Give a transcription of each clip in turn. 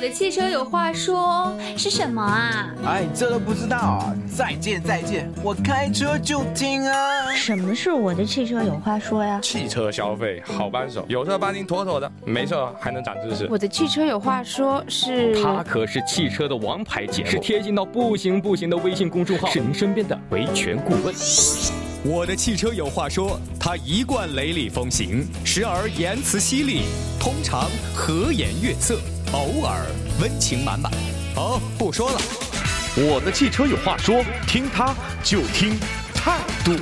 我的汽车有话说是什么啊？哎，这都不知道啊！再见再见，我开车就听啊！什么是我的汽车有话说呀？汽车消费好帮手，有车帮您妥妥的，没错还能长知识。我的汽车有话说是，它可是汽车的王牌节目，是贴心到不行不行的微信公众号，是您身边的维权顾问。我的汽车有话说，它一贯雷厉风行，时而言辞犀利，通常和颜悦色，偶尔温情满满。好，不说了。我的汽车有话说，听他就听态度。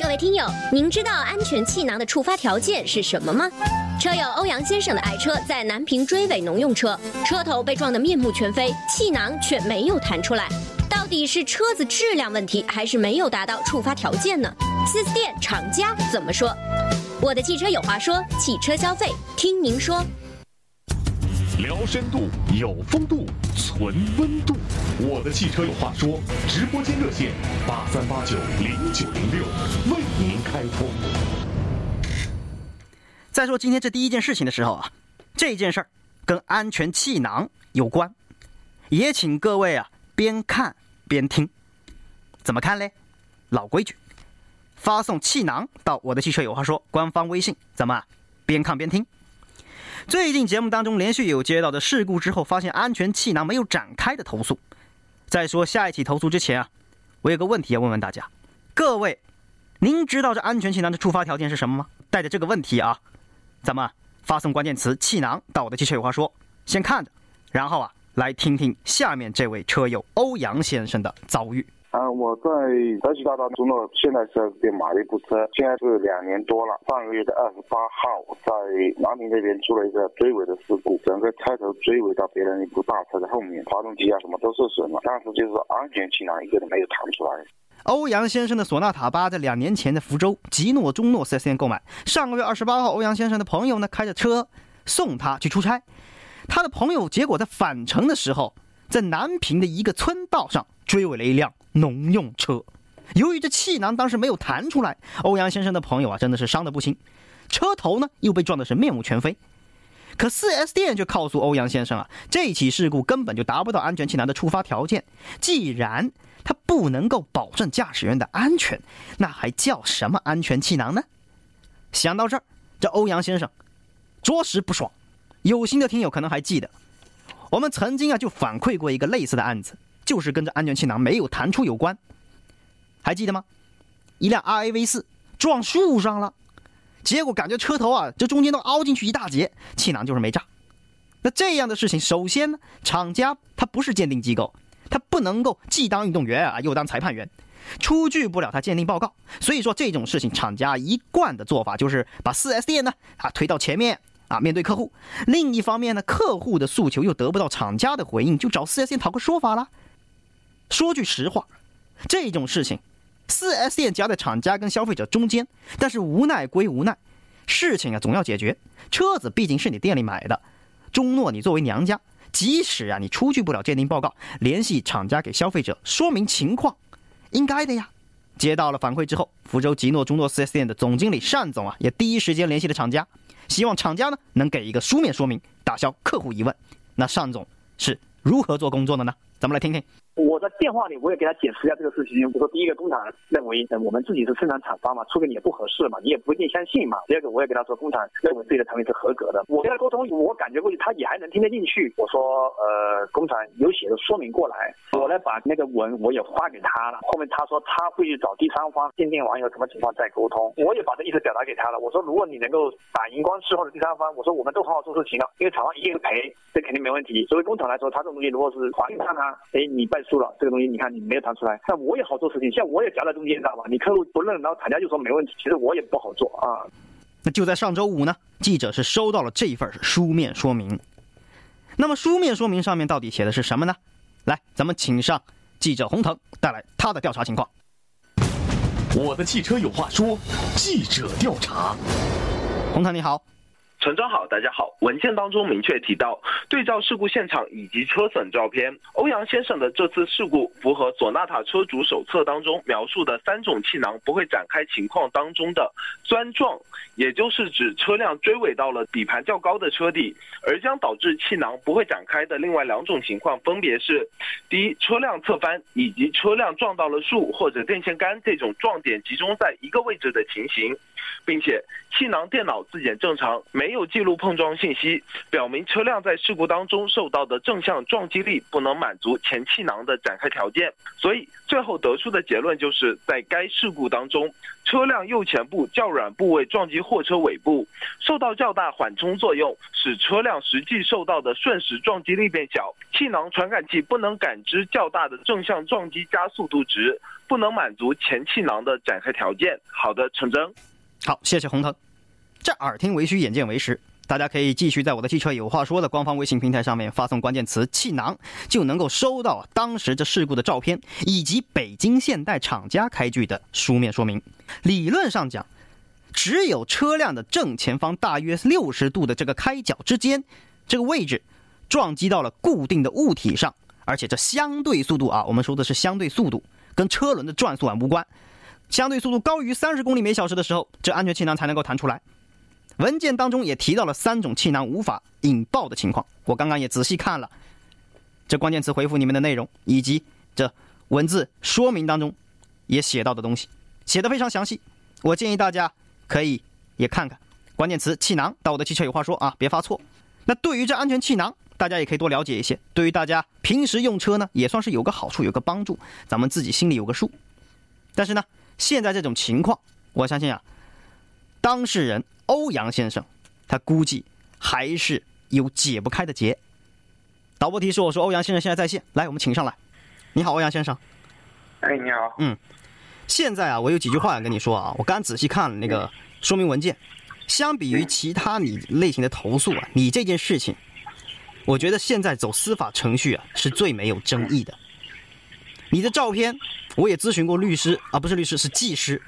各位听友，您知道安全气囊的触发条件是什么吗？车友欧阳先生的爱车在南平追尾农用车，车头被撞得面目全非，气囊却没有弹出来。到底是车子质量问题，还是没有达到触发条件呢四 S 店厂家怎么说？我的汽车有话说，汽车消费听您说。聊深度，有风度，存温度。我的汽车有话说，直播间热线八三八九零九零六为您开通。在说今天这第一件事情的时候啊，这件事儿跟安全气囊有关，也请各位啊边看。边听，怎么看嘞？老规矩，发送气囊到我的汽车有话说官方微信，怎么边看边听？最近节目当中连续有接到的事故之后，发现安全气囊没有展开的投诉。在说下一起投诉之前啊，我有个问题要问问大家，各位，您知道这安全气囊的触发条件是什么吗？带着这个问题啊，咱们发送关键词气囊到我的汽车有话说，先看着，然后啊。来听听下面这位车友欧阳先生的遭遇。啊，我在德西大道中诺现代四 S 店买了一部车，现在是两年多了。上个月的二十八号，在南平那边出了一个追尾的事故，整个车头追尾到别人一部大车的后面，发动机啊什么都受损了，但是就是安全气囊一个都没有弹出来。欧阳先生的索纳塔八在两年前的福州吉诺中诺四 S 店购买，上个月二十八号，欧阳先生的朋友呢开着车送他去出差。他的朋友结果在返程的时候，在南平的一个村道上追尾了一辆农用车。由于这气囊当时没有弹出来，欧阳先生的朋友啊真的是伤得不轻，车头呢又被撞的是面目全非。可 4S 店却告诉欧阳先生啊，这起事故根本就达不到安全气囊的触发条件。既然它不能够保证驾驶员的安全，那还叫什么安全气囊呢？想到这儿，这欧阳先生着实不爽。有心的听友可能还记得，我们曾经啊就反馈过一个类似的案子，就是跟这安全气囊没有弹出有关，还记得吗？一辆 RAV 四撞树上了，结果感觉车头啊这中间都凹进去一大截，气囊就是没炸。那这样的事情，首先呢，厂家他不是鉴定机构，他不能够既当运动员啊又当裁判员，出具不了他鉴定报告。所以说这种事情，厂家一贯的做法就是把 4S 店呢啊推到前面。啊，面对客户，另一方面呢，客户的诉求又得不到厂家的回应，就找 4S 店讨个说法了。说句实话，这种事情，4S 店夹在厂家跟消费者中间，但是无奈归无奈，事情啊总要解决。车子毕竟是你店里买的，中诺你作为娘家，即使啊你出具不了鉴定报告，联系厂家给消费者说明情况，应该的呀。接到了反馈之后，福州吉诺中诺 4S 店的总经理单总啊，也第一时间联系了厂家。希望厂家呢能给一个书面说明，打消客户疑问。那单总是如何做工作的呢？咱们来听听。我在电话里我也给他解释一下这个事情。比如说，第一个工厂认为，我们自己是生产厂方嘛，出给你也不合适嘛，你也不一定相信嘛。第二个，我也给他说，工厂认为自己的产品是合格的。我跟他沟通，我感觉过去他也还能听得进去。我说，呃，工厂有写的说明过来，我来把那个文我也发给他了。后面他说他会去找第三方鉴定完有什么情况再沟通。我也把这意思表达给他了。我说，如果你能够打荧光事后的第三方，我说我们都好好做事情了，因为厂方一定赔，这肯定没问题。作为工厂来说，他这种东西如果是还给他，哎，你败诉了，这个东西你。看你没有谈出来，那我也好做事情，像我也夹在中间，知道吧？你客户不认，然后厂家就说没问题，其实我也不好做啊。那就在上周五呢，记者是收到了这一份书面说明。那么书面说明上面到底写的是什么呢？来，咱们请上记者洪腾带来他的调查情况。我的汽车有话说，记者调查。洪腾你好。陈章好，大家好。文件当中明确提到，对照事故现场以及车损照片，欧阳先生的这次事故符合索纳塔车主手册当中描述的三种气囊不会展开情况当中的钻撞，也就是指车辆追尾到了底盘较高的车底，而将导致气囊不会展开的另外两种情况分别是：第一，车辆侧翻以及车辆撞到了树或者电线杆这种撞点集中在一个位置的情形。并且气囊电脑自检正常，没没有记录碰撞信息，表明车辆在事故当中受到的正向撞击力不能满足前气囊的展开条件，所以最后得出的结论就是在该事故当中，车辆右前部较软部位撞击货车尾部，受到较大缓冲作用，使车辆实际受到的瞬时撞击力变小，气囊传感器不能感知较大的正向撞击加速度值，不能满足前气囊的展开条件。好的，陈真。好，谢谢红腾。这耳听为虚，眼见为实。大家可以继续在我的汽车有话说的官方微信平台上面发送关键词“气囊”，就能够收到当时这事故的照片以及北京现代厂家开具的书面说明。理论上讲，只有车辆的正前方大约六十度的这个开角之间这个位置撞击到了固定的物体上，而且这相对速度啊，我们说的是相对速度，跟车轮的转速啊无关。相对速度高于三十公里每小时的时候，这安全气囊才能够弹出来。文件当中也提到了三种气囊无法引爆的情况，我刚刚也仔细看了这关键词回复你们的内容，以及这文字说明当中也写到的东西，写的非常详细。我建议大家可以也看看关键词气囊，到我的汽车有话说啊，别发错。那对于这安全气囊，大家也可以多了解一些。对于大家平时用车呢，也算是有个好处，有个帮助，咱们自己心里有个数。但是呢。现在这种情况，我相信啊，当事人欧阳先生，他估计还是有解不开的结。导播提示我说，欧阳先生现在在线，来，我们请上来。你好，欧阳先生。哎，你好。嗯，现在啊，我有几句话想跟你说啊。我刚仔细看了那个说明文件，相比于其他你类型的投诉啊，你这件事情，我觉得现在走司法程序啊，是最没有争议的。你的照片，我也咨询过律师啊，不是律师，是技师。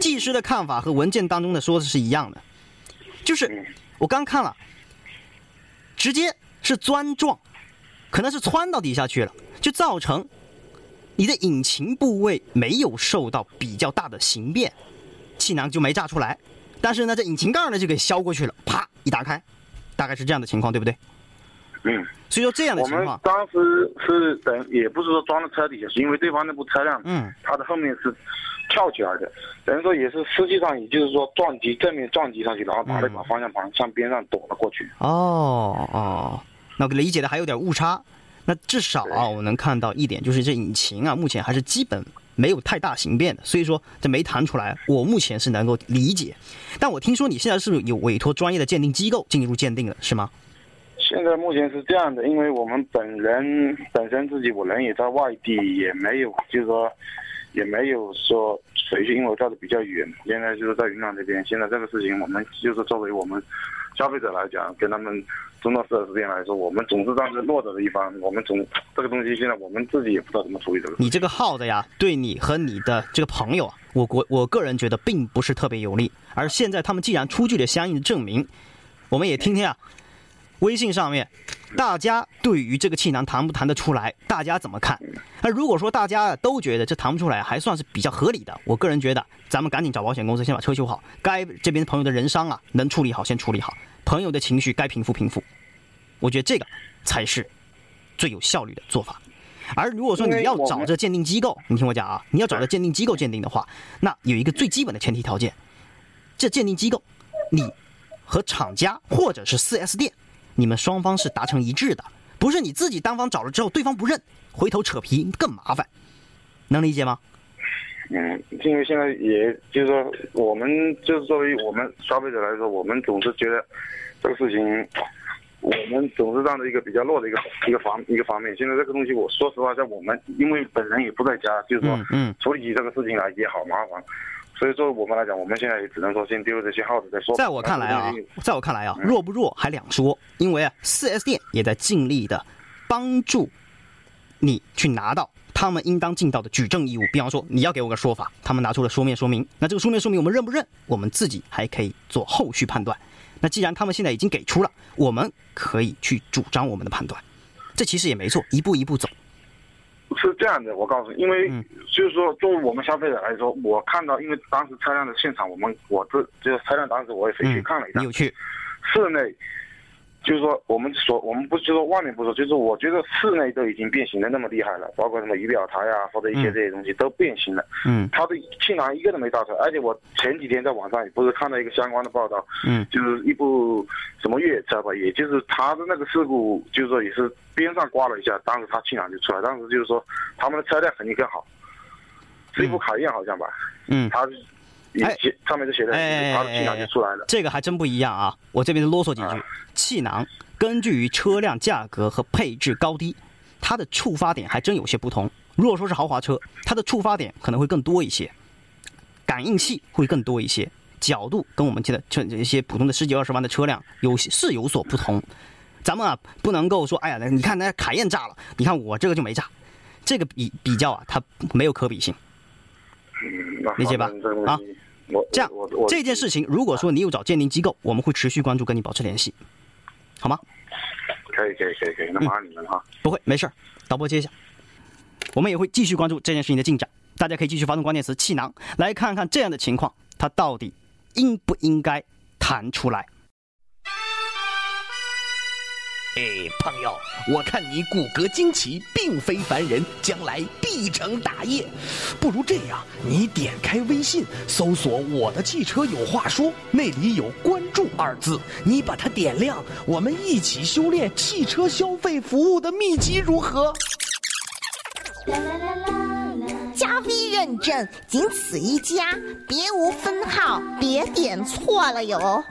技师的看法和文件当中的说的是一样的，就是我刚看了，直接是钻撞，可能是窜到底下去了，就造成你的引擎部位没有受到比较大的形变，气囊就没炸出来。但是呢，这引擎盖呢就给削过去了，啪一打开，大概是这样的情况，对不对？嗯。所以说这样的情况，我们当时是等，也不是说装到车底下，是因为对方那部车辆，嗯，它的后面是跳起来的，等于说也是实际上也就是说撞击正面撞击上去，然后把那把方向盘向边上躲了过去。哦哦，那理解的还有点误差。那至少啊，我能看到一点，就是这引擎啊，目前还是基本没有太大形变的，所以说这没弹出来，我目前是能够理解。但我听说你现在是不是有委托专业的鉴定机构进入鉴定了，是吗？现在目前是这样的，因为我们本人本身自己我人也在外地，也没有就是说也没有说谁去，因为我照的比较远。现在就是在云南这边。现在这个事情，我们就是作为我们消费者来讲，跟他们中到四 S 店来说，我们总是站在弱者的一方。我们总这个东西，现在我们自己也不知道怎么处理这个。你这个耗子呀，对你和你的这个朋友，我国我个人觉得并不是特别有利。而现在他们既然出具了相应的证明，我们也听听啊。微信上面，大家对于这个气囊弹不弹得出来，大家怎么看？那如果说大家都觉得这弹不出来，还算是比较合理的，我个人觉得，咱们赶紧找保险公司先把车修好，该这边朋友的人伤啊，能处理好先处理好，朋友的情绪该平复平复，我觉得这个才是最有效率的做法。而如果说你要找这鉴定机构，你听我讲啊，你要找这鉴定机构鉴定的话，那有一个最基本的前提条件，这鉴定机构，你和厂家或者是 4S 店。你们双方是达成一致的，不是你自己单方找了之后对方不认，回头扯皮更麻烦，能理解吗？嗯，因为现在也就是说，我们就是作为我们消费者来说，我们总是觉得这个事情，我们总是站在一个比较弱的一个一个方一个方面。现在这个东西，我说实话，在我们因为本人也不在家，就是说，嗯，处理起这个事情来也好麻烦。所以说，我们来讲，我们现在也只能说先丢这些耗子再说。在我看来啊，在我看来啊，弱不弱还两说。因为啊，4S 店也在尽力的帮助你去拿到他们应当尽到的举证义务。比方说，你要给我个说法，他们拿出了书面说明，那这个书面说明我们认不认？我们自己还可以做后续判断。那既然他们现在已经给出了，我们可以去主张我们的判断，这其实也没错，一步一步走。是这样的，我告诉你，因为就是说，作为我们消费者来说，我看到，因为当时车辆的现场，我们我这这个车辆当时我也回去看了一下，你有去？室内。就是说，我们所，我们不是说外面不说，就是我觉得室内都已经变形的那么厉害了，包括什么仪表台啊，或者一些这些东西都变形了。嗯，它的气囊一个都没倒出来，而且我前几天在网上也不是看到一个相关的报道，嗯，就是一部什么越野车吧，也就是它的那个事故，就是说也是边上刮了一下，当时它气囊就出来，当时就是说他们的车辆肯定更好，是一部卡宴好像吧，嗯，它。哎，上面就写的，它的气囊就出来了。这个还真不一样啊！我这边啰嗦几句，气囊根据于车辆价格和配置高低，它的触发点还真有些不同。如果说是豪华车，它的触发点可能会更多一些，感应器会更多一些，角度跟我们现在这一些普通的十几二十万的车辆有是有所不同。咱们啊不能够说，哎呀，你看那卡宴炸了，你看我这个就没炸，这个比比较啊，它没有可比性。理解吧？啊，这样这件事情，如果说你有找鉴定机构，我们会持续关注，跟你保持联系，好吗？可以，可以，可以，可以。那麻烦你们哈。不会，没事导播接一下。我们也会继续关注这件事情的进展，大家可以继续发送关键词“气囊”，来看看这样的情况，它到底应不应该弹出来。哎，朋友，我看你骨骼惊奇，并非凡人，将来必成大业。不如这样，你点开微信，搜索“我的汽车有话说”，那里有“关注”二字，你把它点亮，我们一起修炼汽车消费服务的秘籍，如何？加 V 认证，仅此一家，别无分号，别点错了哟。